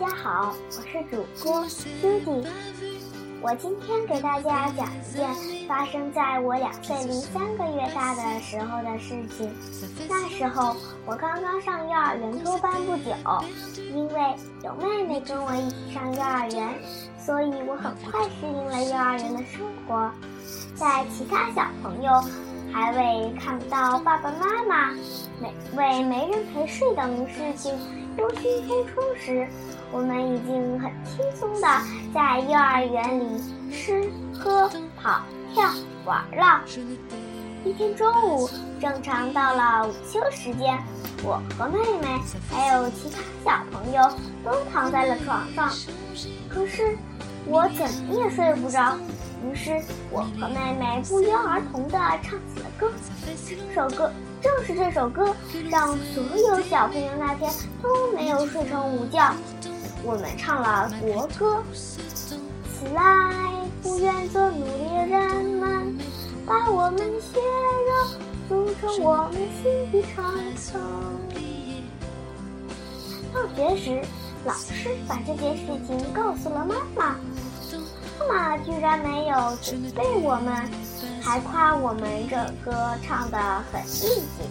大家好，我是主播 Judy。我今天给大家讲一件发生在我两岁零三个月大的时候的事情。那时候我刚刚上幼儿园托班不久，因为有妹妹跟我一起上幼儿园，所以我很快适应了幼儿园的生活。在其他小朋友还为看不到爸爸妈妈、没为没人陪睡等事情忧心忡忡时，我们已经很轻松的在幼儿园里吃喝跑跳玩了。一天中午，正常到了午休时间，我和妹妹还有其他小朋友都躺在了床上，可是我怎么也睡不着。于是，我和妹妹不约而同地唱起了歌。这首歌正是这首歌，让所有小朋友那天都没有睡成午觉。我们唱了国歌：起来，不愿做奴隶的人们，把我们血肉筑成我们心的长城。放学时，老师把这件事情告诉了妈妈。妈妈居然没有责备我们，还夸我们这歌唱的很应景。